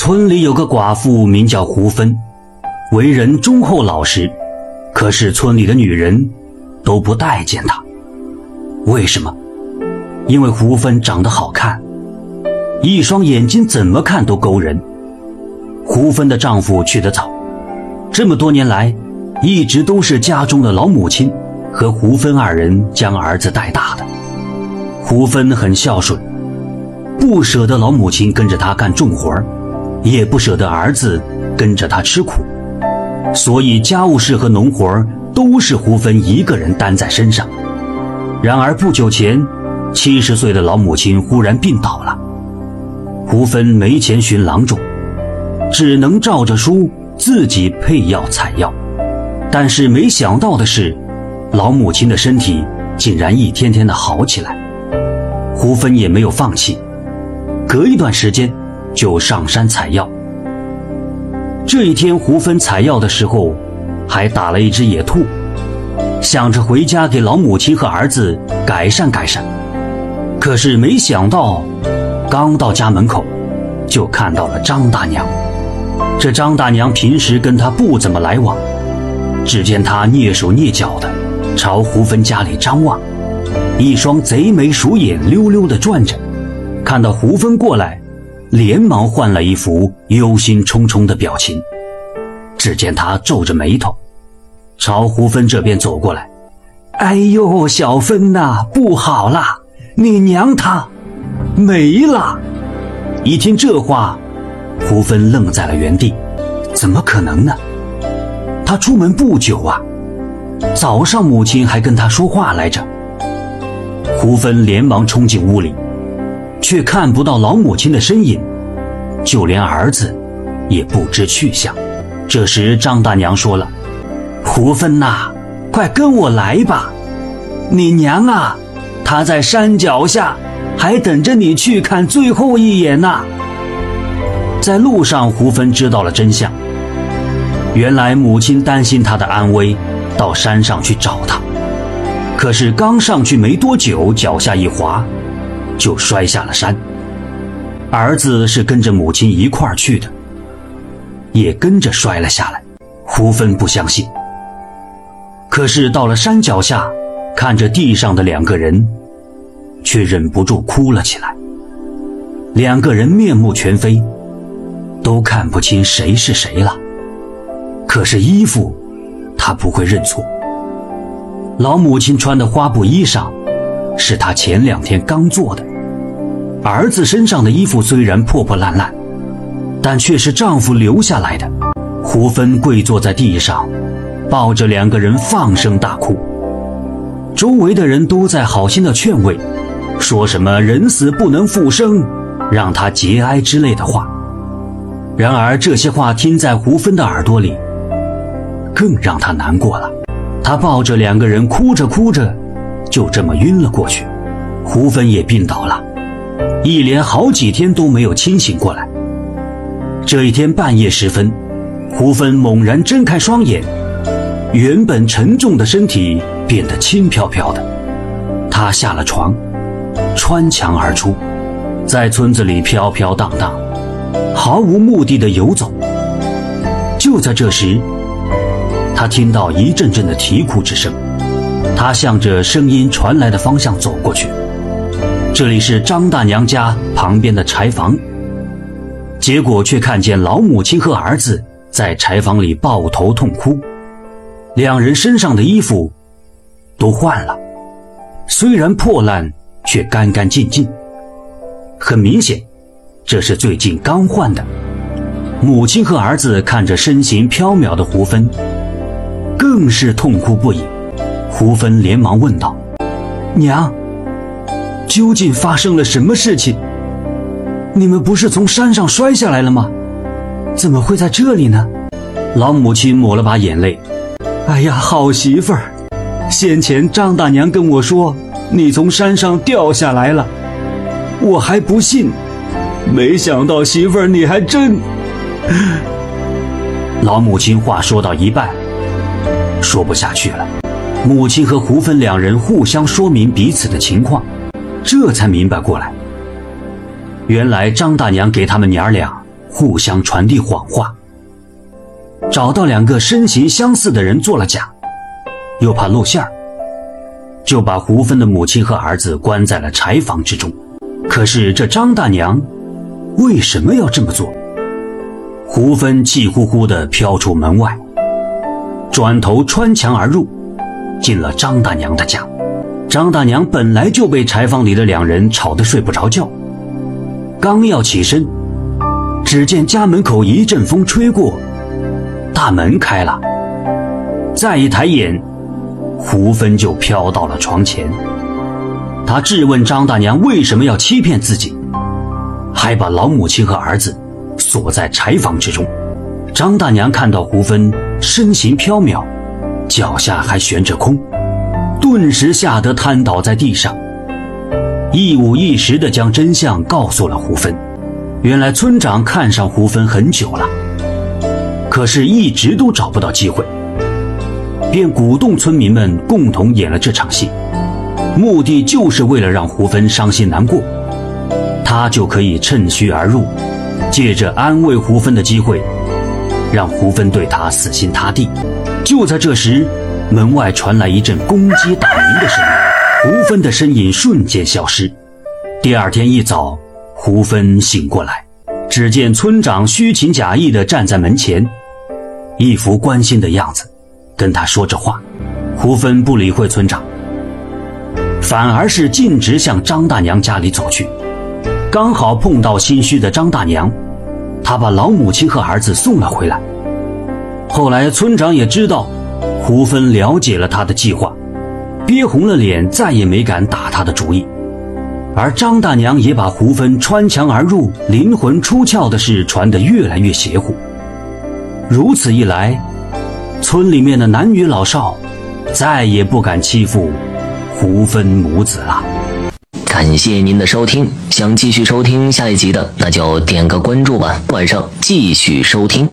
村里有个寡妇，名叫胡芬，为人忠厚老实，可是村里的女人都不待见她。为什么？因为胡芬长得好看，一双眼睛怎么看都勾人。胡芬的丈夫去得早，这么多年来，一直都是家中的老母亲和胡芬二人将儿子带大的。胡芬很孝顺，不舍得老母亲跟着他干重活也不舍得儿子跟着他吃苦，所以家务事和农活都是胡芬一个人担在身上。然而不久前，七十岁的老母亲忽然病倒了，胡芬没钱寻郎中，只能照着书自己配药采药。但是没想到的是，老母亲的身体竟然一天天的好起来。胡芬也没有放弃，隔一段时间就上山采药。这一天，胡芬采药的时候，还打了一只野兔，想着回家给老母亲和儿子改善改善。可是没想到，刚到家门口，就看到了张大娘。这张大娘平时跟他不怎么来往，只见她蹑手蹑脚的朝胡芬家里张望。一双贼眉鼠眼溜溜的转着，看到胡芬过来，连忙换了一副忧心忡忡的表情。只见他皱着眉头，朝胡芬这边走过来。“哎呦，小芬呐，不好啦，你娘她没了！”一听这话，胡芬愣在了原地。怎么可能呢？他出门不久啊，早上母亲还跟他说话来着。胡芬连忙冲进屋里，却看不到老母亲的身影，就连儿子也不知去向。这时，张大娘说了：“胡芬呐，快跟我来吧，你娘啊，她在山脚下，还等着你去看最后一眼呢。”在路上，胡芬知道了真相，原来母亲担心她的安危，到山上去找她。可是刚上去没多久，脚下一滑，就摔下了山。儿子是跟着母亲一块儿去的，也跟着摔了下来。胡芬不相信，可是到了山脚下，看着地上的两个人，却忍不住哭了起来。两个人面目全非，都看不清谁是谁了。可是衣服，他不会认错。老母亲穿的花布衣裳，是她前两天刚做的；儿子身上的衣服虽然破破烂烂，但却是丈夫留下来的。胡芬跪坐在地上，抱着两个人放声大哭。周围的人都在好心的劝慰，说什么“人死不能复生，让他节哀”之类的话。然而这些话听在胡芬的耳朵里，更让她难过了。他抱着两个人，哭着哭着，就这么晕了过去。胡芬也病倒了，一连好几天都没有清醒过来。这一天半夜时分，胡芬猛然睁开双眼，原本沉重的身体变得轻飘飘的。他下了床，穿墙而出，在村子里飘飘荡荡，毫无目的的游走。就在这时，他听到一阵阵的啼哭之声，他向着声音传来的方向走过去。这里是张大娘家旁边的柴房，结果却看见老母亲和儿子在柴房里抱头痛哭，两人身上的衣服都换了，虽然破烂，却干干净净。很明显，这是最近刚换的。母亲和儿子看着身形飘渺的胡芬。更是痛哭不已，胡芬连忙问道：“娘，究竟发生了什么事情？你们不是从山上摔下来了吗？怎么会在这里呢？”老母亲抹了把眼泪：“哎呀，好媳妇儿，先前张大娘跟我说你从山上掉下来了，我还不信，没想到媳妇儿你还真 ……”老母亲话说到一半。说不下去了，母亲和胡芬两人互相说明彼此的情况，这才明白过来。原来张大娘给他们娘俩互相传递谎话，找到两个身形相似的人做了假，又怕露馅儿，就把胡芬的母亲和儿子关在了柴房之中。可是这张大娘为什么要这么做？胡芬气呼呼地飘出门外，转头穿墙而入，进了张大娘的家。张大娘本来就被柴房里的两人吵得睡不着觉，刚要起身，只见家门口一阵风吹过，大门开了。再一抬眼，胡芬就飘到了床前。他质问张大娘为什么要欺骗自己，还把老母亲和儿子锁在柴房之中。张大娘看到胡芬身形飘渺，脚下还悬着空。顿时吓得瘫倒在地上，一五一十地将真相告诉了胡芬。原来村长看上胡芬很久了，可是一直都找不到机会，便鼓动村民们共同演了这场戏，目的就是为了让胡芬伤心难过，他就可以趁虚而入，借着安慰胡芬的机会，让胡芬对他死心塌地。就在这时。门外传来一阵公鸡打鸣的声音，胡芬的身影瞬间消失。第二天一早，胡芬醒过来，只见村长虚情假意地站在门前，一副关心的样子，跟他说着话。胡芬不理会村长，反而是径直向张大娘家里走去，刚好碰到心虚的张大娘，她把老母亲和儿子送了回来。后来村长也知道。胡芬了解了他的计划，憋红了脸，再也没敢打他的主意。而张大娘也把胡芬穿墙而入、灵魂出窍的事传得越来越邪乎。如此一来，村里面的男女老少再也不敢欺负胡芬母子了。感谢您的收听，想继续收听下一集的，那就点个关注吧。晚上继续收听。